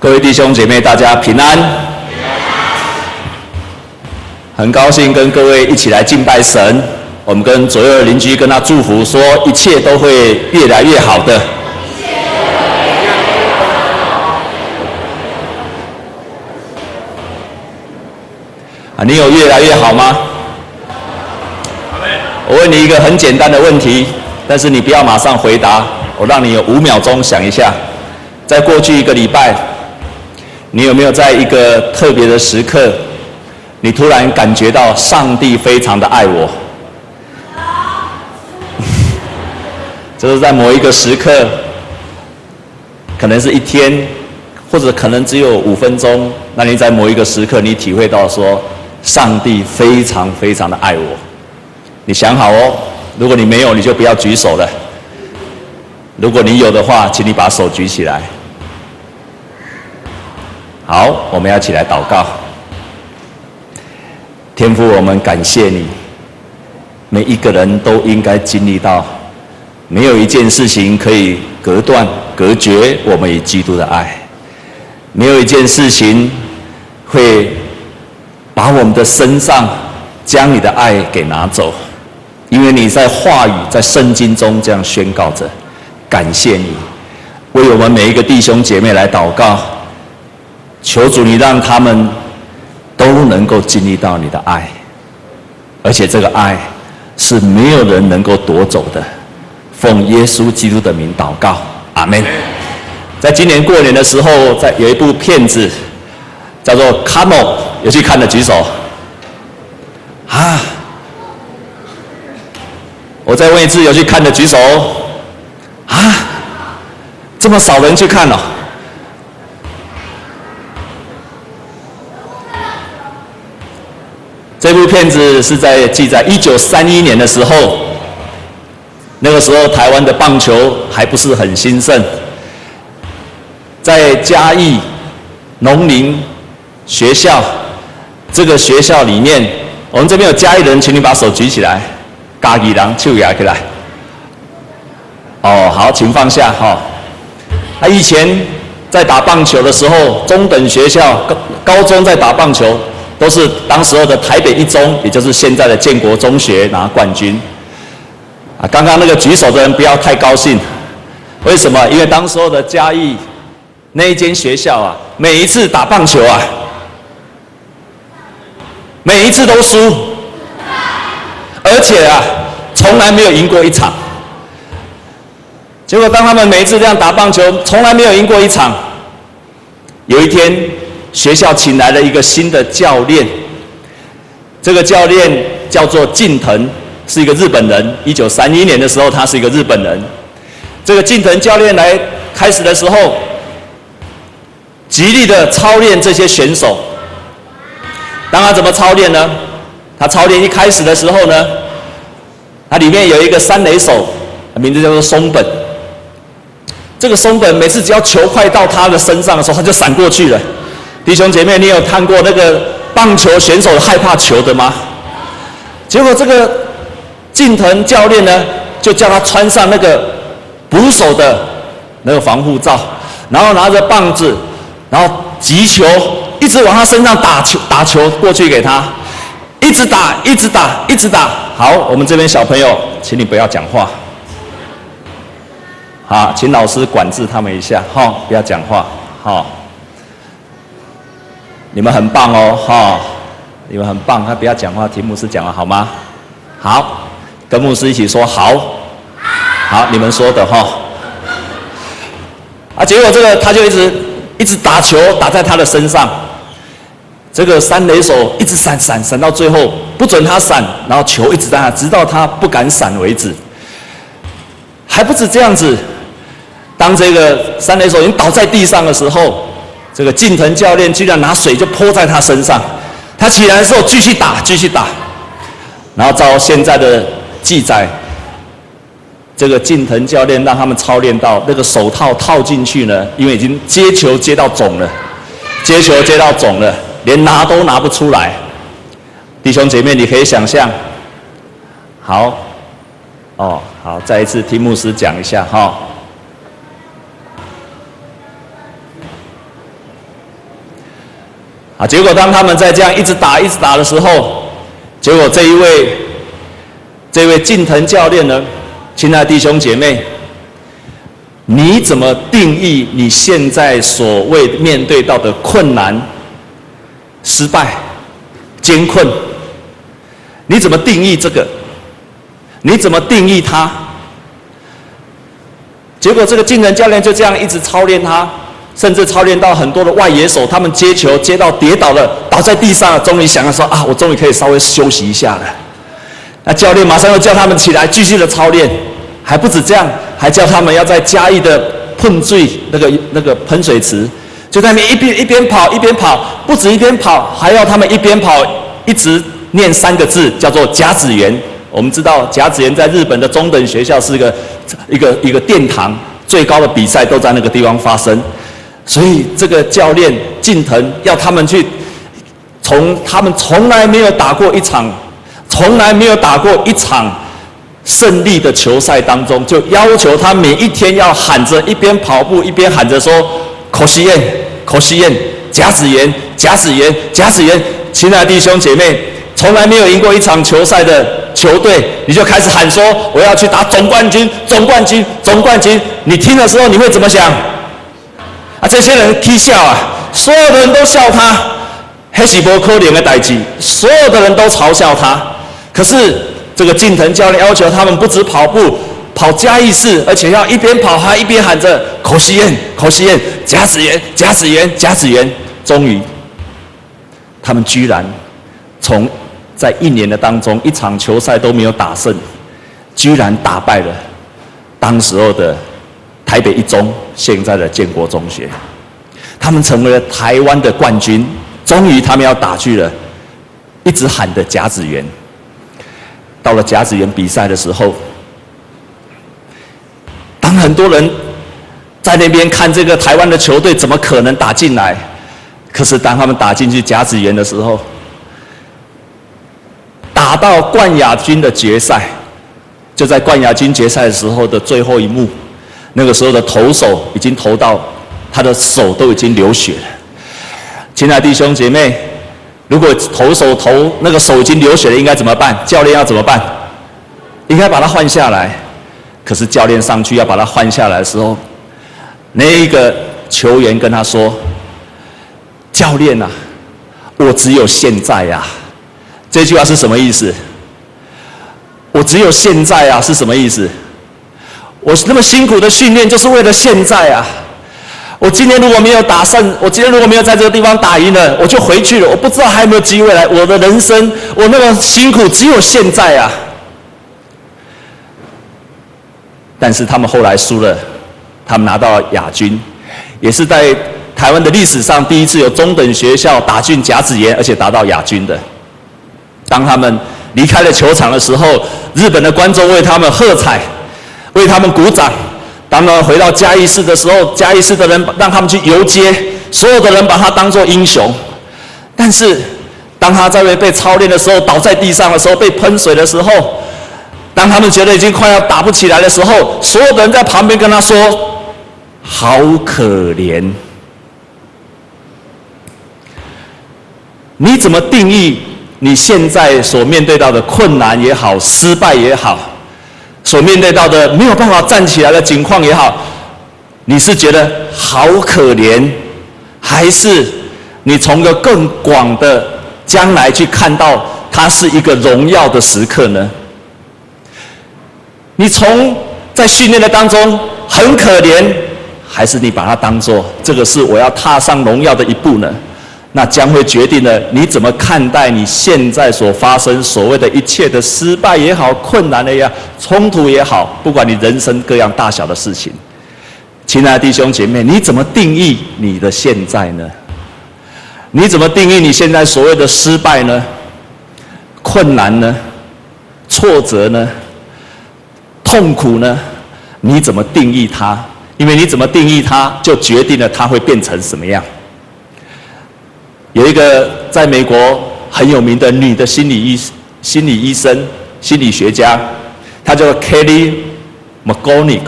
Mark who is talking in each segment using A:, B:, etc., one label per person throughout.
A: 各位弟兄姐妹，大家平安。很高兴跟各位一起来敬拜神。我们跟左右邻居跟他祝福说，一切都会越来越好的。啊，你有越来越好吗？我问你一个很简单的问题，但是你不要马上回答，我让你有五秒钟想一下。在过去一个礼拜，你有没有在一个特别的时刻，你突然感觉到上帝非常的爱我？就是在某一个时刻，可能是一天，或者可能只有五分钟，那你在某一个时刻，你体会到说，上帝非常非常的爱我。你想好哦，如果你没有，你就不要举手了。如果你有的话，请你把手举起来。好，我们要起来祷告。天父，我们感谢你。每一个人都应该经历到，没有一件事情可以隔断、隔绝我们与基督的爱。没有一件事情会把我们的身上将你的爱给拿走，因为你在话语、在圣经中这样宣告着。感谢你，为我们每一个弟兄姐妹来祷告。求主，你让他们都能够经历到你的爱，而且这个爱是没有人能够夺走的。奉耶稣基督的名祷告，阿门。在今年过年的时候，在有一部片子叫做《Come On》，有去看的举手。啊！我再问一次，有去看的举手。啊！这么少人去看了。这部片子是在记载一九三一年的时候，那个时候台湾的棒球还不是很兴盛，在嘉义农林学校这个学校里面，我们这边有嘉义人，请你把手举起来，嘉义人手举起来。哦，好，请放下哈。他以前在打棒球的时候，中等学校高高中在打棒球。都是当时候的台北一中，也就是现在的建国中学拿冠军。啊，刚刚那个举手的人不要太高兴，为什么？因为当时候的嘉义那一间学校啊，每一次打棒球啊，每一次都输，而且啊，从来没有赢过一场。结果当他们每一次这样打棒球，从来没有赢过一场，有一天。学校请来了一个新的教练，这个教练叫做近藤，是一个日本人。一九三一年的时候，他是一个日本人。这个近藤教练来开始的时候，极力的操练这些选手。当他怎么操练呢？他操练一开始的时候呢，他里面有一个三垒手，名字叫做松本。这个松本每次只要球快到他的身上的时候，他就闪过去了。弟兄姐妹，你有看过那个棒球选手害怕球的吗？结果这个近藤教练呢，就叫他穿上那个捕手的那个防护罩，然后拿着棒子，然后击球，一直往他身上打球，打球过去给他，一直打，一直打，一直打。好，我们这边小朋友，请你不要讲话。好，请老师管制他们一下，哈，不要讲话，好。你们很棒哦，哈！你们很棒，他不要讲话，听牧师讲了好吗？好，跟牧师一起说好。好，你们说的哈。啊，结果这个他就一直一直打球打在他的身上，这个三垒手一直闪闪闪到最后不准他闪，然后球一直在那，直到他不敢闪为止。还不止这样子，当这个三垒手已经倒在地上的时候。这个近藤教练居然拿水就泼在他身上，他起来的时候继续打，继续打，然后照现在的记载，这个近藤教练让他们操练到那个手套套进去呢，因为已经接球接到肿了，接球接到肿了，连拿都拿不出来。弟兄姐妹，你可以想象，好，哦，好，再一次听牧师讲一下哈。啊，结果当他们在这样一直打、一直打的时候，结果这一位、这位近藤教练呢，亲爱的弟兄姐妹，你怎么定义你现在所谓面对到的困难、失败、艰困？你怎么定义这个？你怎么定义它？结果这个近藤教练就这样一直操练他。甚至操练到很多的外野手，他们接球接到跌倒了，倒在地上了，终于想要说啊，我终于可以稍微休息一下了。那教练马上又叫他们起来，继续的操练。还不止这样，还叫他们要在嘉义的喷水那个那个喷水池，就在那边一边一边跑一边跑，不止一边跑，还要他们一边跑一直念三个字，叫做甲子园。我们知道甲子园在日本的中等学校是一个一个一个殿堂，最高的比赛都在那个地方发生。所以这个教练近藤要他们去，从他们从来没有打过一场，从来没有打过一场胜利的球赛当中，就要求他每一天要喊着一边跑步一边喊着说：“口西谚，口西谚，甲子园，甲子园，甲子园。”亲爱的弟兄姐妹，从来没有赢过一场球赛的球队，你就开始喊说：“我要去打总冠军，总冠军，总冠军。”你听的时候你会怎么想？啊！这些人踢笑啊，所有的人都笑他，黑喜伯科连的代志，所有的人都嘲笑他。可是这个近藤教练要求他们不止跑步，跑嘉义市，而且要一边跑还一边喊着“口西谚，口西谚，甲子园，甲子园，甲子园”。终于，他们居然从在一年的当中一场球赛都没有打胜，居然打败了当时候的。台北一中，现在的建国中学，他们成为了台湾的冠军。终于，他们要打去了，一直喊的甲子园。到了甲子园比赛的时候，当很多人在那边看这个台湾的球队怎么可能打进来？可是当他们打进去甲子园的时候，打到冠亚军的决赛，就在冠亚军决赛的时候的最后一幕。那个时候的投手已经投到，他的手都已经流血了。亲爱的弟兄姐妹，如果投手投那个手已经流血了，应该怎么办？教练要怎么办？应该把他换下来。可是教练上去要把他换下来的时候，那一个球员跟他说：“教练呐，我只有现在呀。”这句话是什么意思？我只有现在啊，是什么意思？我那么辛苦的训练，就是为了现在啊！我今天如果没有打胜，我今天如果没有在这个地方打赢了，我就回去了。我不知道还有没有机会来。我的人生，我那么辛苦，只有现在啊！但是他们后来输了，他们拿到了亚军，也是在台湾的历史上第一次有中等学校打进甲子园，而且达到亚军的。当他们离开了球场的时候，日本的观众为他们喝彩。为他们鼓掌。当他回到嘉义市的时候，嘉义市的人让他们去游街，所有的人把他当作英雄。但是，当他在被操练的时候，倒在地上的时候，被喷水的时候，当他们觉得已经快要打不起来的时候，所有的人在旁边跟他说：“好可怜。”你怎么定义你现在所面对到的困难也好，失败也好？所面对到的没有办法站起来的境况也好，你是觉得好可怜，还是你从个更广的将来去看到它是一个荣耀的时刻呢？你从在训练的当中很可怜，还是你把它当做这个是我要踏上荣耀的一步呢？那将会决定了你怎么看待你现在所发生所谓的一切的失败也好、困难的呀、冲突也好，不管你人生各样大小的事情，亲爱的弟兄姐妹，你怎么定义你的现在呢？你怎么定义你现在所谓的失败呢？困难呢？挫折呢？痛苦呢？你怎么定义它？因为你怎么定义它，就决定了它会变成什么样。有一个在美国很有名的女的心理医心理医生、心理学家，她叫 Kelly McGonig。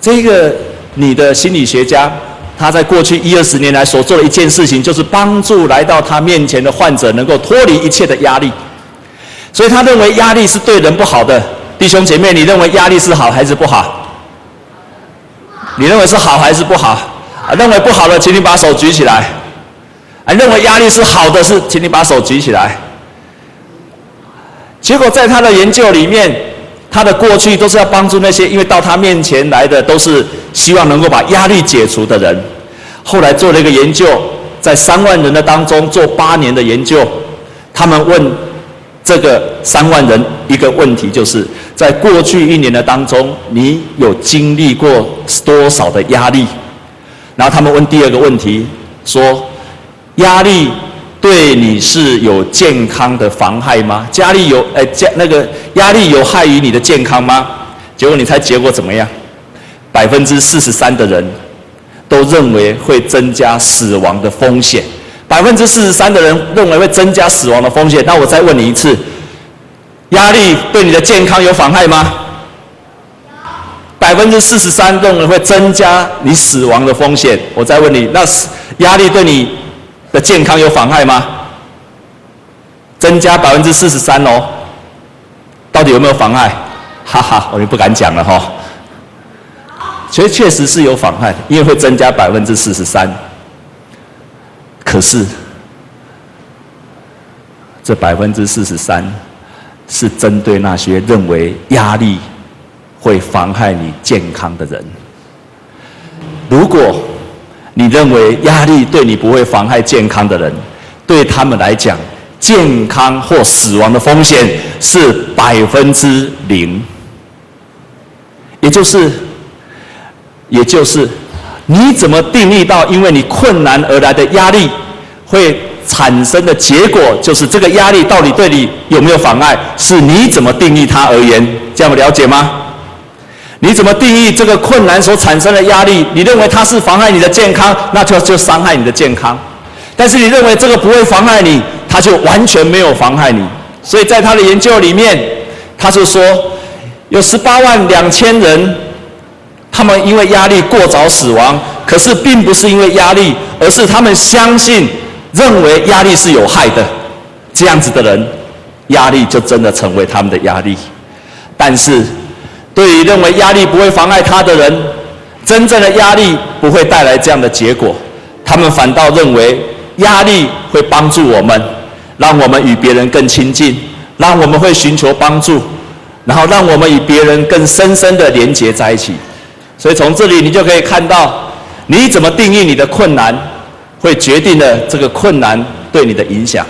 A: 这个女的心理学家，她在过去一二十年来所做的一件事情，就是帮助来到她面前的患者能够脱离一切的压力。所以他认为压力是对人不好的。弟兄姐妹，你认为压力是好还是不好？你认为是好还是不好？啊，认为不好的，请你把手举起来。啊，认为压力是好的，是，请你把手举起来。结果在他的研究里面，他的过去都是要帮助那些因为到他面前来的都是希望能够把压力解除的人。后来做了一个研究，在三万人的当中做八年的研究，他们问这个三万人一个问题，就是在过去一年的当中，你有经历过多少的压力？然后他们问第二个问题，说压力对你是有健康的妨害吗？压力有诶，加那个压力有害于你的健康吗？结果你猜结果怎么样？百分之四十三的人。都认为会增加死亡的风险，百分之四十三的人认为会增加死亡的风险。那我再问你一次，压力对你的健康有妨害吗？百分之四十三认为会增加你死亡的风险。我再问你，那压力对你的健康有妨害吗？增加百分之四十三哦，到底有没有妨害？哈哈，我就不敢讲了哈、所以确实是有妨害，因为会增加百分之四十三。可是，这百分之四十三是针对那些认为压力会妨害你健康的人。如果你认为压力对你不会妨害健康的人，对他们来讲，健康或死亡的风险是百分之零，也就是。也就是，你怎么定义到因为你困难而来的压力会产生的结果，就是这个压力到底对你有没有妨碍，是你怎么定义它而言，这样了解吗？你怎么定义这个困难所产生的压力？你认为它是妨碍你的健康，那就就伤害你的健康；但是你认为这个不会妨害你，它就完全没有妨害你。所以在他的研究里面，他就说有十八万两千人。他们因为压力过早死亡，可是并不是因为压力，而是他们相信、认为压力是有害的。这样子的人，压力就真的成为他们的压力。但是，对于认为压力不会妨碍他的人，真正的压力不会带来这样的结果。他们反倒认为压力会帮助我们，让我们与别人更亲近，让我们会寻求帮助，然后让我们与别人更深深的连结在一起。所以从这里你就可以看到，你怎么定义你的困难，会决定了这个困难对你的影响。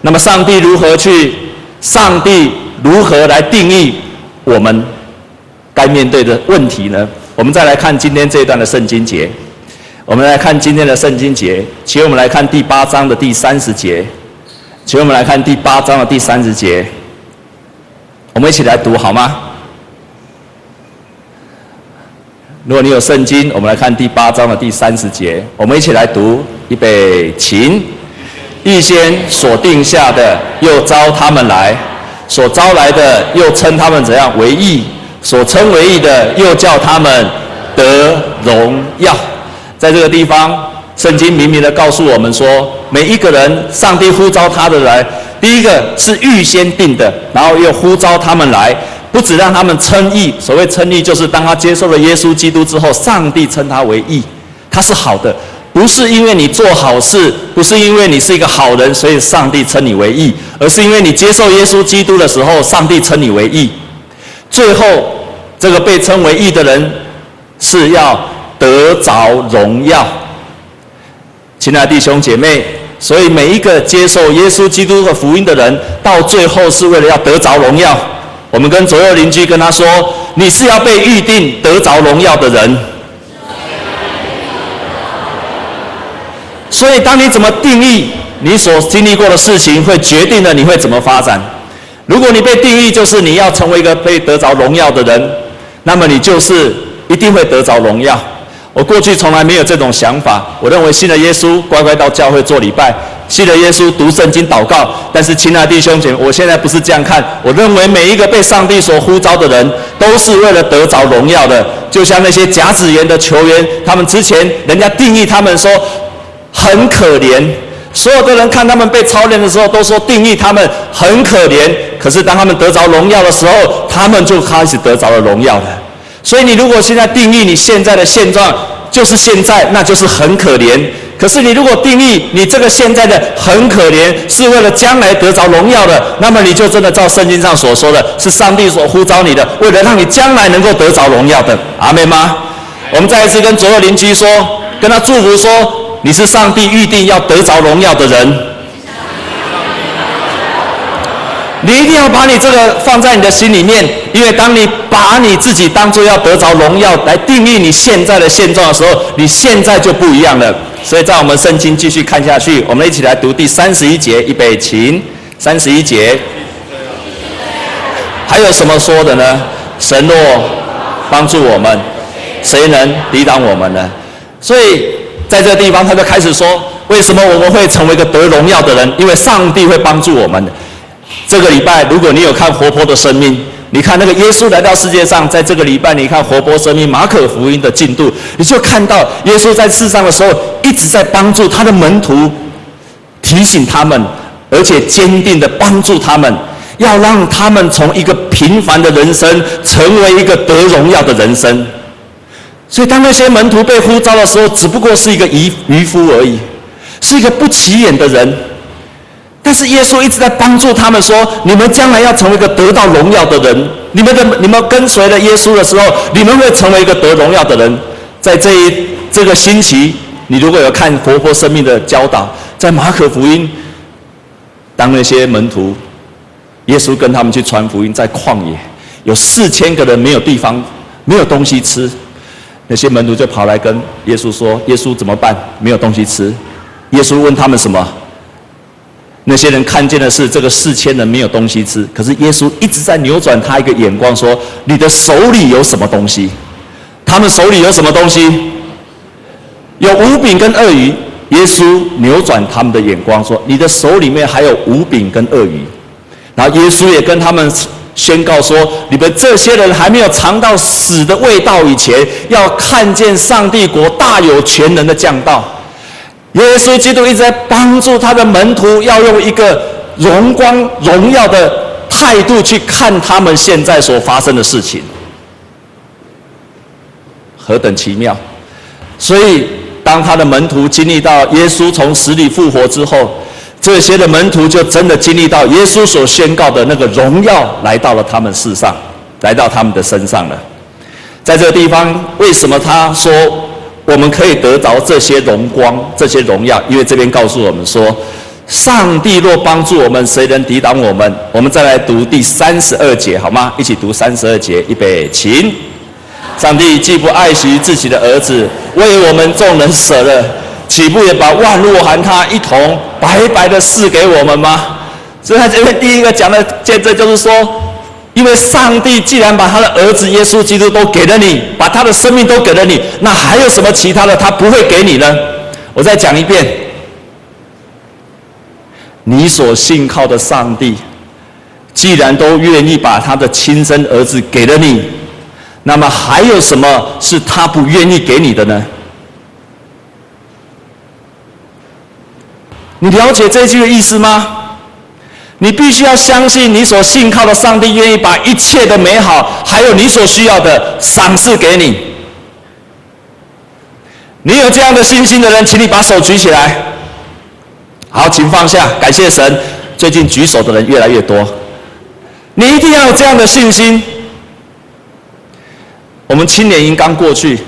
A: 那么上帝如何去？上帝如何来定义我们该面对的问题呢？我们再来看今天这一段的圣经节。我们来看今天的圣经节，请我们来看第八章的第三十节。请我们来看第八章的第三十节。我们一起来读好吗？如果你有圣经，我们来看第八章的第三十节，我们一起来读。预备，请。预先所定下的，又招他们来；所招来的，又称他们怎样为义；所称为义的，又叫他们得荣耀。在这个地方，圣经明明的告诉我们说，每一个人，上帝呼召他的来，第一个是预先定的，然后又呼召他们来。不止让他们称义，所谓称义，就是当他接受了耶稣基督之后，上帝称他为义，他是好的，不是因为你做好事，不是因为你是一个好人，所以上帝称你为义，而是因为你接受耶稣基督的时候，上帝称你为义。最后，这个被称为义的人是要得着荣耀。亲爱的弟兄姐妹，所以每一个接受耶稣基督的福音的人，到最后是为了要得着荣耀。我们跟左右邻居跟他说：“你是要被预定得着荣耀的人。”所以，当你怎么定义你所经历过的事情，会决定了你会怎么发展。如果你被定义就是你要成为一个被得着荣耀的人，那么你就是一定会得着荣耀。我过去从来没有这种想法，我认为信了耶稣，乖乖到教会做礼拜，信了耶稣，读圣经、祷告。但是，亲爱的弟兄姐妹，我现在不是这样看。我认为每一个被上帝所呼召的人，都是为了得着荣耀的。就像那些甲子园的球员，他们之前人家定义他们说很可怜，所有的人看他们被操练的时候，都说定义他们很可怜。可是当他们得着荣耀的时候，他们就开始得着了荣耀了。所以，你如果现在定义你现在的现状，就是现在，那就是很可怜。可是你如果定义你这个现在的很可怜，是为了将来得着荣耀的，那么你就真的照圣经上所说的，是上帝所呼召你的，为了让你将来能够得着荣耀的。阿妹吗？我们再一次跟左右邻居说，跟他祝福说，你是上帝预定要得着荣耀的人。你一定要把你这个放在你的心里面，因为当你把你自己当作要得着荣耀来定义你现在的现状的时候，你现在就不一样了。所以在我们圣经继续看下去，我们一起来读第三十一节，预备起，三十一节，还有什么说的呢？神若帮助我们，谁能抵挡我们呢？所以在这个地方，他就开始说，为什么我们会成为一个得荣耀的人？因为上帝会帮助我们。这个礼拜，如果你有看活泼的生命，你看那个耶稣来到世界上，在这个礼拜，你看活泼生命马可福音的进度，你就看到耶稣在世上的时候，一直在帮助他的门徒，提醒他们，而且坚定的帮助他们，要让他们从一个平凡的人生，成为一个得荣耀的人生。所以，当那些门徒被呼召的时候，只不过是一个渔渔夫而已，是一个不起眼的人。但是耶稣一直在帮助他们说：“你们将来要成为一个得到荣耀的人。你们的你们跟随了耶稣的时候，你们会成为一个得荣耀的人。在这一这个星期，你如果有看活泼生命的教导，在马可福音，当那些门徒，耶稣跟他们去传福音，在旷野有四千个人没有地方，没有东西吃，那些门徒就跑来跟耶稣说：‘耶稣怎么办？没有东西吃。’耶稣问他们什么？”那些人看见的是这个四千人没有东西吃，可是耶稣一直在扭转他一个眼光，说：“你的手里有什么东西？”他们手里有什么东西？有五饼跟鳄鱼。耶稣扭转他们的眼光，说：“你的手里面还有五饼跟鳄鱼。”然后耶稣也跟他们宣告说：“你们这些人还没有尝到死的味道以前，要看见上帝国大有权能的降道。”耶稣基督一直在帮助他的门徒，要用一个荣光、荣耀的态度去看他们现在所发生的事情，何等奇妙！所以，当他的门徒经历到耶稣从死里复活之后，这些的门徒就真的经历到耶稣所宣告的那个荣耀来到了他们世上，来到他们的身上了。在这个地方，为什么他说？我们可以得着这些荣光、这些荣耀，因为这边告诉我们说，上帝若帮助我们，谁能抵挡我们？我们再来读第三十二节，好吗？一起读三十二节，预备，请。上帝既不爱惜自己的儿子，为我们众人舍了，岂不也把万物和他一同白白的赐给我们吗？所以他这边第一个讲的见证就是说。因为上帝既然把他的儿子耶稣基督都给了你，把他的生命都给了你，那还有什么其他的他不会给你呢？我再讲一遍，你所信靠的上帝，既然都愿意把他的亲生儿子给了你，那么还有什么是他不愿意给你的呢？你了解这句的意思吗？你必须要相信，你所信靠的上帝愿意把一切的美好，还有你所需要的赏赐给你。你有这样的信心的人，请你把手举起来。好，请放下。感谢神，最近举手的人越来越多。你一定要有这样的信心。我们青年营刚过去，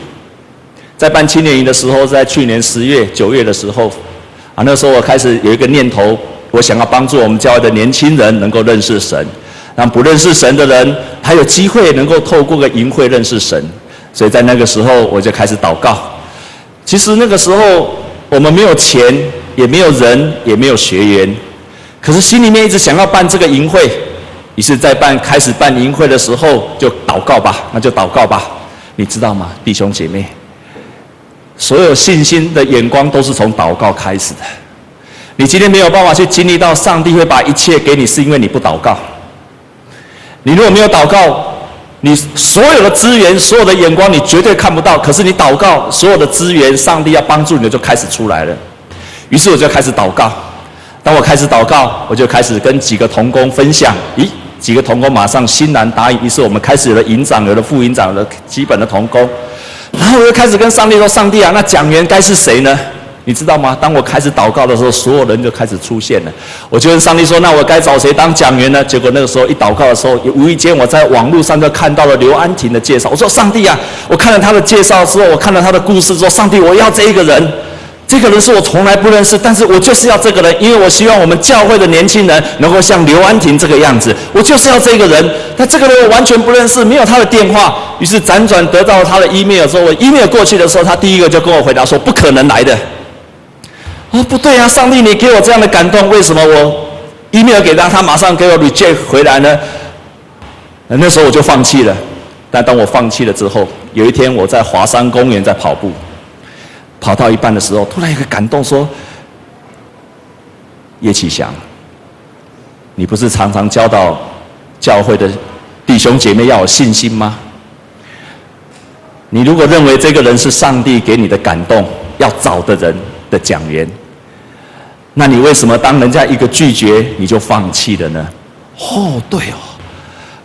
A: 在办青年营的时候，在去年十月、九月的时候，啊，那时候我开始有一个念头。我想要帮助我们教会的年轻人能够认识神，让不认识神的人还有机会能够透过个营会认识神。所以在那个时候，我就开始祷告。其实那个时候我们没有钱，也没有人，也没有学员，可是心里面一直想要办这个营会。于是，在办开始办营会的时候，就祷告吧，那就祷告吧。你知道吗，弟兄姐妹？所有信心的眼光都是从祷告开始的。你今天没有办法去经历到上帝会把一切给你，是因为你不祷告。你如果没有祷告，你所有的资源、所有的眼光，你绝对看不到。可是你祷告，所有的资源，上帝要帮助你的就开始出来了。于是我就开始祷告。当我开始祷告，我就开始跟几个同工分享。咦，几个同工马上欣然答应。于是我们开始有了营长，有了副营长，有了基本的同工。然后我就开始跟上帝说：“上帝啊，那讲员该是谁呢？你知道吗？当我开始祷告的时候，所有人就开始出现了。我就跟上帝说：那我该找谁当讲员呢？结果那个时候一祷告的时候，无意间我在网络上就看到了刘安婷的介绍。我说：上帝啊，我看了他的介绍之后，我看了他的故事之后，上帝，我要这一个人。”这个人是我从来不认识，但是我就是要这个人，因为我希望我们教会的年轻人能够像刘安婷这个样子，我就是要这个人。但这个人我完全不认识，没有他的电话，于是辗转得到他的 email 之后，我 email 过去的时候，他第一个就跟我回答说：“不可能来的。”哦，不对啊，上帝，你给我这样的感动，为什么我 email 给他，他马上给我 reject 回来呢？那时候我就放弃了。但当我放弃了之后，有一天我在华山公园在跑步。跑到一半的时候，突然有个感动，说：“叶启祥，你不是常常教导教会的弟兄姐妹要有信心吗？你如果认为这个人是上帝给你的感动要找的人的讲员，那你为什么当人家一个拒绝你就放弃了呢？”哦，对哦，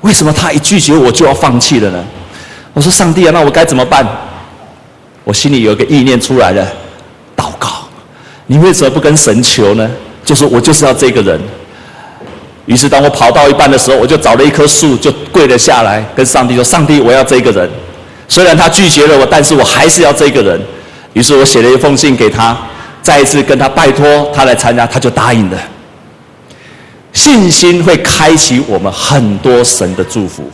A: 为什么他一拒绝我就要放弃了呢？我说：“上帝啊，那我该怎么办？”我心里有一个意念出来了，祷告。你为什么不跟神求呢？就是我就是要这个人。于是当我跑到一半的时候，我就找了一棵树，就跪了下来，跟上帝说：“上帝，我要这个人。虽然他拒绝了我，但是我还是要这个人。”于是我写了一封信给他，再一次跟他拜托他来参加，他就答应了。信心会开启我们很多神的祝福。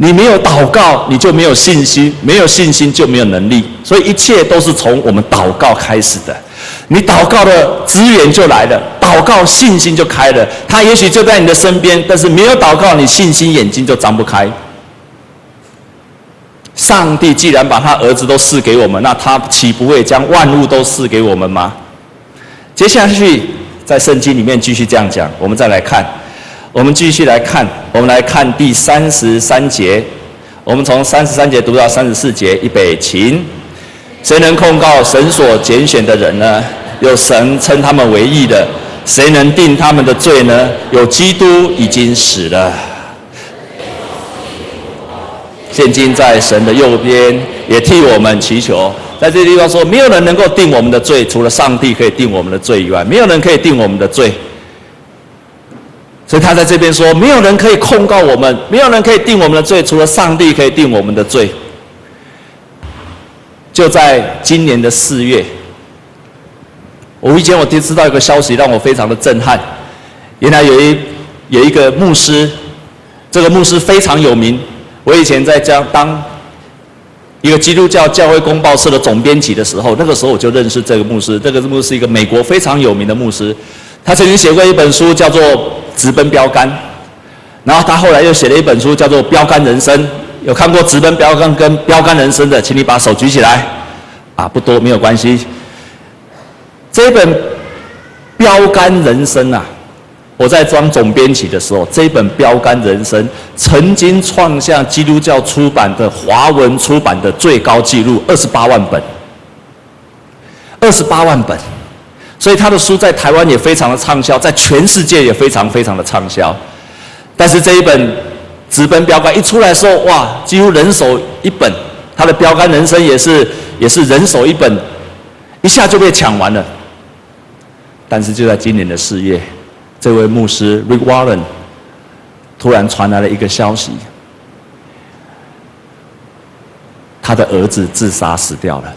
A: 你没有祷告，你就没有信心；没有信心就没有能力。所以一切都是从我们祷告开始的。你祷告的资源就来了，祷告信心就开了。他也许就在你的身边，但是没有祷告，你信心眼睛就张不开。上帝既然把他儿子都赐给我们，那他岂不会将万物都赐给我们吗？接下去在圣经里面继续这样讲，我们再来看。我们继续来看，我们来看第三十三节。我们从三十三节读到三十四节，预备起。谁能控告神所拣选的人呢？有神称他们为义的，谁能定他们的罪呢？有基督已经死了，现今在神的右边，也替我们祈求。在这地方说，没有人能够定我们的罪，除了上帝可以定我们的罪以外，没有人可以定我们的罪。所以他在这边说，没有人可以控告我们，没有人可以定我们的罪，除了上帝可以定我们的罪。就在今年的四月，无意间我听知道一个消息，让我非常的震撼。原来有一有一个牧师，这个牧师非常有名。我以前在这样当一个基督教教会公报社的总编辑的时候，那个时候我就认识这个牧师。这个牧师是一个美国非常有名的牧师，他曾经写过一本书，叫做。直奔标杆，然后他后来又写了一本书，叫做《标杆人生》。有看过《直奔标杆》跟《标杆人生》的，请你把手举起来。啊，不多，没有关系。这本《标杆人生》啊，我在当总编辑的时候，这本《标杆人生》曾经创下基督教出版的华文出版的最高纪录，二十八万本。二十八万本。所以他的书在台湾也非常的畅销，在全世界也非常非常的畅销。但是这一本《直奔标杆》一出来的时候，哇，几乎人手一本。他的《标杆人生》也是也是人手一本，一下就被抢完了。但是就在今年的四月，这位牧师 Rick Warren 突然传来了一个消息，他的儿子自杀死掉了。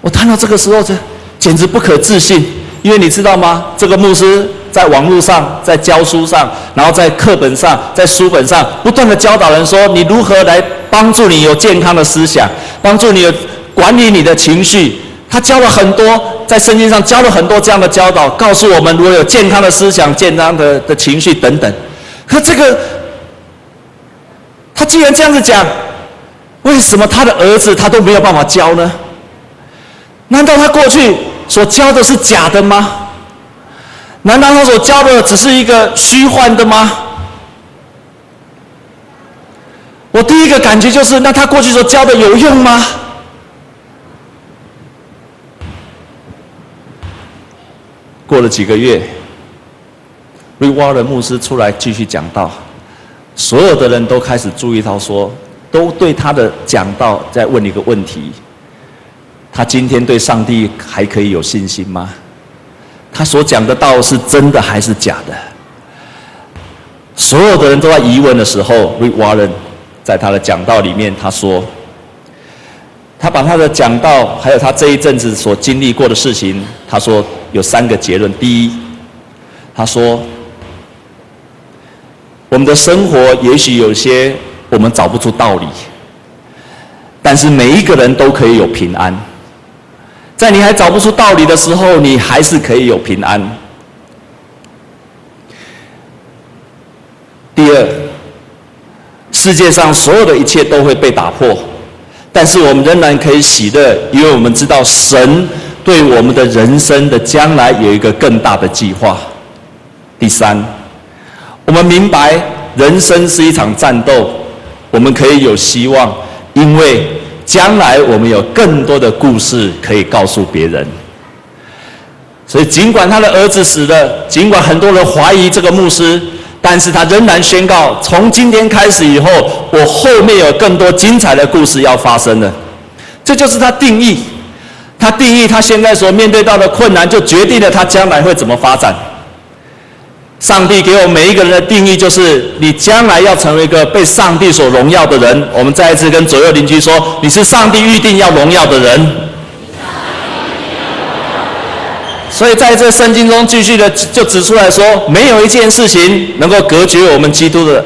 A: 我看到这个时候，这简直不可置信，因为你知道吗？这个牧师在网络上、在教书上，然后在课本上、在书本上，不断的教导人说，你如何来帮助你有健康的思想，帮助你有管理你的情绪。他教了很多，在圣经上教了很多这样的教导，告诉我们如果有健康的思想、健康的的情绪等等。可这个，他既然这样子讲，为什么他的儿子他都没有办法教呢？难道他过去所教的是假的吗？难道他所教的只是一个虚幻的吗？我第一个感觉就是，那他过去所教的有用吗？过了几个月，Rick Warren 牧师出来继续讲道，所有的人都开始注意到说，都对他的讲道在问一个问题：他今天对上帝还可以有信心吗？他所讲的道是真的还是假的？所有的人都在疑问的时候，Rick Warren 在他的讲道里面他说，他把他的讲道还有他这一阵子所经历过的事情，他说有三个结论。第一，他说我们的生活也许有些我们找不出道理，但是每一个人都可以有平安。在你还找不出道理的时候，你还是可以有平安。第二，世界上所有的一切都会被打破，但是我们仍然可以喜乐，因为我们知道神对我们的人生的将来有一个更大的计划。第三，我们明白人生是一场战斗，我们可以有希望，因为。将来我们有更多的故事可以告诉别人，所以尽管他的儿子死了，尽管很多人怀疑这个牧师，但是他仍然宣告：从今天开始以后，我后面有更多精彩的故事要发生了。这就是他定义，他定义他现在所面对到的困难，就决定了他将来会怎么发展。上帝给我们每一个人的定义，就是你将来要成为一个被上帝所荣耀的人。我们再一次跟左右邻居说，你是上帝预定要荣耀的人。所以在这圣经中继续的就指出来说，没有一件事情能够隔绝我们基督的。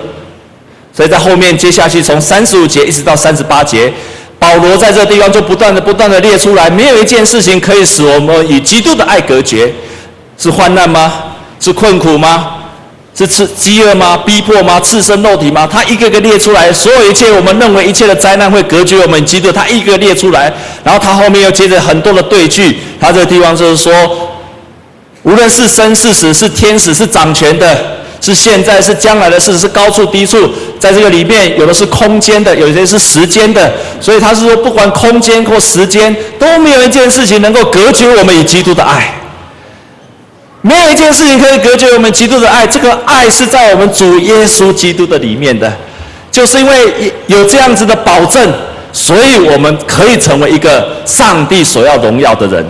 A: 所以在后面接下去从三十五节一直到三十八节，保罗在这地方就不断的不断的列出来，没有一件事情可以使我们与基督的爱隔绝，是患难吗？是困苦吗？是吃饥饿吗？逼迫吗？赤身肉体吗？他一个个列出来，所有一切我们认为一切的灾难会隔绝我们基督，他一个列出来，然后他后面又接着很多的对句，他这个地方就是说，无论是生是死，是天使是掌权的，是现在是将来的事，是高处低处，在这个里面有的是空间的，有些是时间的，所以他是说，不管空间或时间，都没有一件事情能够隔绝我们与基督的爱。没有一件事情可以隔绝我们基督的爱，这个爱是在我们主耶稣基督的里面的，就是因为有这样子的保证，所以我们可以成为一个上帝所要荣耀的人。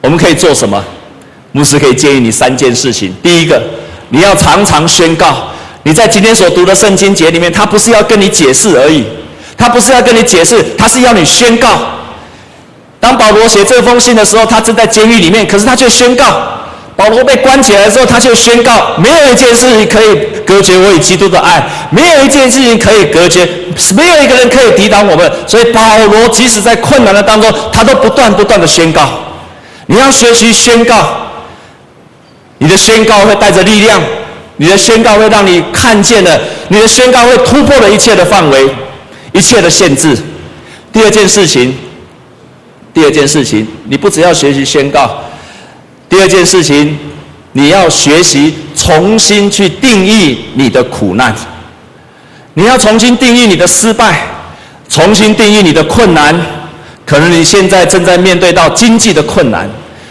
A: 我们可以做什么？牧师可以建议你三件事情。第一个，你要常常宣告，你在今天所读的圣经节里面，他不是要跟你解释而已，他不是要跟你解释，他是要你宣告。当保罗写这封信的时候，他正在监狱里面，可是他却宣告：保罗被关起来的时候，他却宣告，没有一件事情可以隔绝我与基督的爱，没有一件事情可以隔绝，没有一个人可以抵挡我们。所以保罗即使在困难的当中，他都不断不断的宣告。你要学习宣告，你的宣告会带着力量，你的宣告会让你看见了，你的宣告会突破了一切的范围，一切的限制。第二件事情。第二件事情，你不只要学习宣告，第二件事情，你要学习重新去定义你的苦难，你要重新定义你的失败，重新定义你的困难。可能你现在正在面对到经济的困难，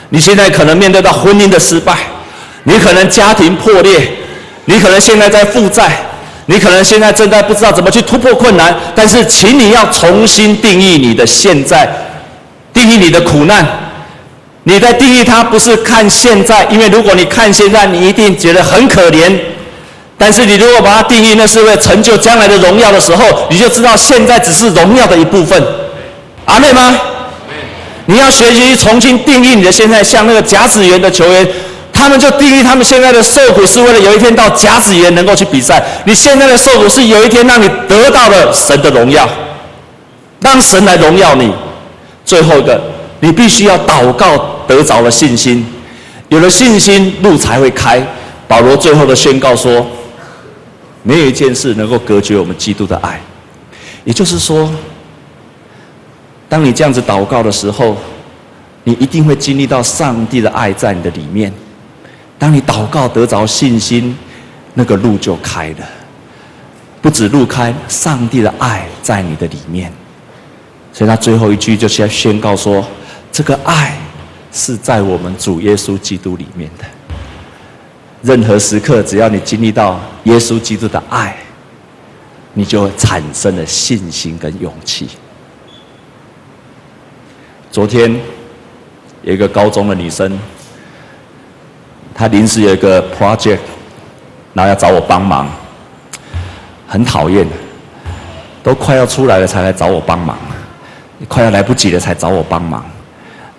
A: 你现在可能面对到婚姻的失败，你可能家庭破裂，你可能现在在负债，你可能现在正在不知道怎么去突破困难。但是，请你要重新定义你的现在。定义你的苦难，你在定义它不是看现在，因为如果你看现在，你一定觉得很可怜。但是你如果把它定义，那是为了成就将来的荣耀的时候，你就知道现在只是荣耀的一部分。阿妹吗？你要学习重新定义你的现在，像那个甲子园的球员，他们就定义他们现在的受苦是为了有一天到甲子园能够去比赛。你现在的受苦是有一天让你得到了神的荣耀，让神来荣耀你。最后一个，你必须要祷告得着了信心，有了信心，路才会开。保罗最后的宣告说：“没有一件事能够隔绝我们基督的爱。”也就是说，当你这样子祷告的时候，你一定会经历到上帝的爱在你的里面。当你祷告得着信心，那个路就开了。不止路开，上帝的爱在你的里面。所以他最后一句就是要宣告说：这个爱是在我们主耶稣基督里面的。任何时刻，只要你经历到耶稣基督的爱，你就产生了信心跟勇气。昨天有一个高中的女生，她临时有一个 project，然后要找我帮忙，很讨厌，都快要出来了才来找我帮忙，快要来不及了才找我帮忙，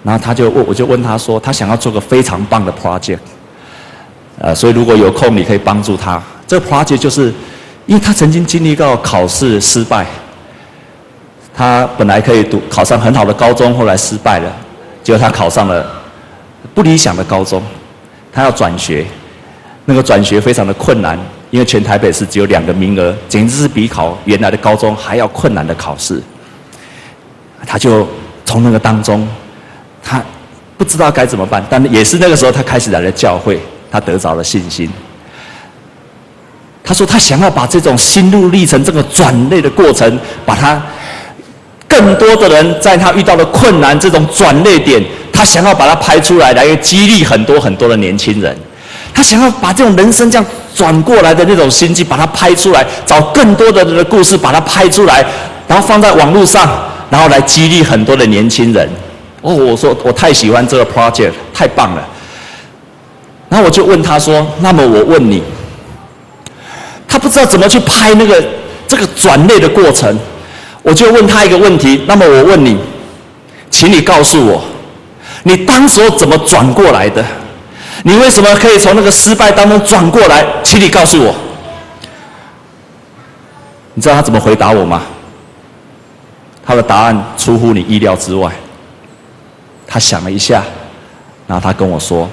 A: 然后他就问，我就问他说，他想要做个非常棒的 project。呃，所以如果有空，你可以帮助他。这个 project 就是，因为他曾经经历过考试失败，他本来可以读考上很好的高中，后来失败了，结果他考上了不理想的高中，他要转学，那个转学非常的困难，因为全台北市只有两个名额，简直是比考原来的高中还要困难的考试。他就从那个当中，他不知道该怎么办，但也是那个时候，他开始来了教会。他得着了信心。他说：“他想要把这种心路历程、这个转捩的过程，把他更多的人在他遇到的困难这种转捩点，他想要把它拍出来，来激励很多很多的年轻人。他想要把这种人生这样转过来的那种心机，把它拍出来，找更多的人的故事，把它拍出来，然后放在网络上，然后来激励很多的年轻人。哦，我说我太喜欢这个 project，太棒了。”然后我就问他说：“那么我问你，他不知道怎么去拍那个这个转捩的过程，我就问他一个问题。那么我问你，请你告诉我，你当时候怎么转过来的？你为什么可以从那个失败当中转过来？请你告诉我。你知道他怎么回答我吗？他的答案出乎你意料之外。他想了一下，然后他跟我说。”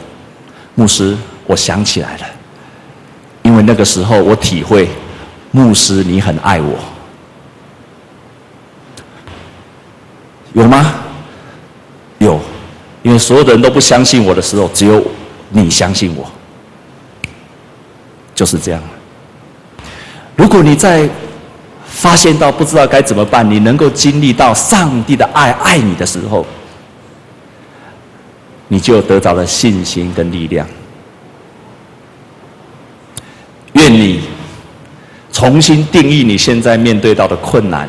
A: 牧师，我想起来了，因为那个时候我体会，牧师你很爱我，有吗？有，因为所有的人都不相信我的时候，只有你相信我，就是这样。如果你在发现到不知道该怎么办，你能够经历到上帝的爱爱你的时候。你就得到了信心跟力量。愿你重新定义你现在面对到的困难，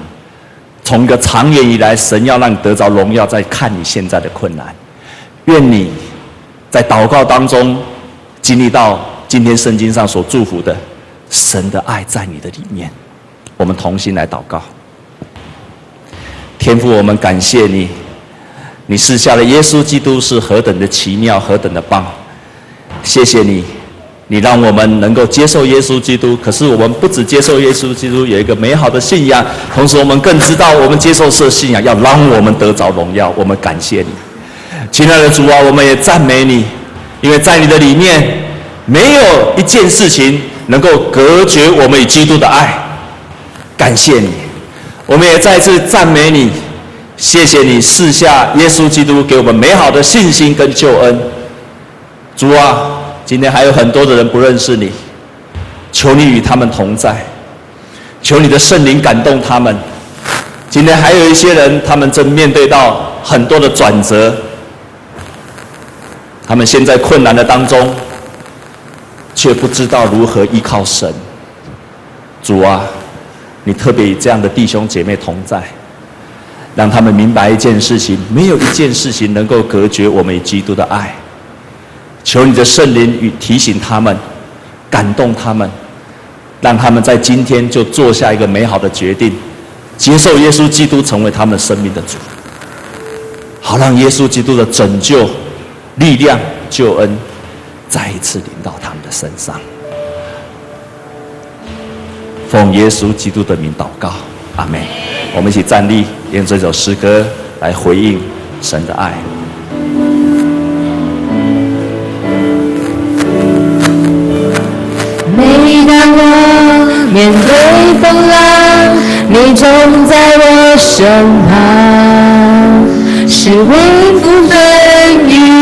A: 从一个长远以来，神要让你得着荣耀，再看你现在的困难。愿你在祷告当中经历到今天圣经上所祝福的神的爱在你的里面。我们同心来祷告，天父，我们感谢你。你赐下的耶稣基督是何等的奇妙，何等的棒！谢谢你，你让我们能够接受耶稣基督。可是我们不只接受耶稣基督，有一个美好的信仰，同时我们更知道，我们接受这信仰要让我们得着荣耀。我们感谢你，亲爱的主啊，我们也赞美你，因为在你的里面，没有一件事情能够隔绝我们与基督的爱。感谢你，我们也再次赞美你。谢谢你赐下耶稣基督给我们美好的信心跟救恩，主啊，今天还有很多的人不认识你，求你与他们同在，求你的圣灵感动他们。今天还有一些人，他们正面对到很多的转折，他们现在困难的当中，却不知道如何依靠神。主啊，你特别与这样的弟兄姐妹同在。让他们明白一件事情：没有一件事情能够隔绝我们与基督的爱。求你的圣灵与提醒他们，感动他们，让他们在今天就做下一个美好的决定，接受耶稣基督成为他们生命的主，好让耶稣基督的拯救、力量、救恩再一次临到他们的身上。奉耶稣基督的名祷告，阿门。我们一起站立，用这首诗歌来回应神的爱。
B: 每当我面对风浪，你总在我身旁，是微不足。与。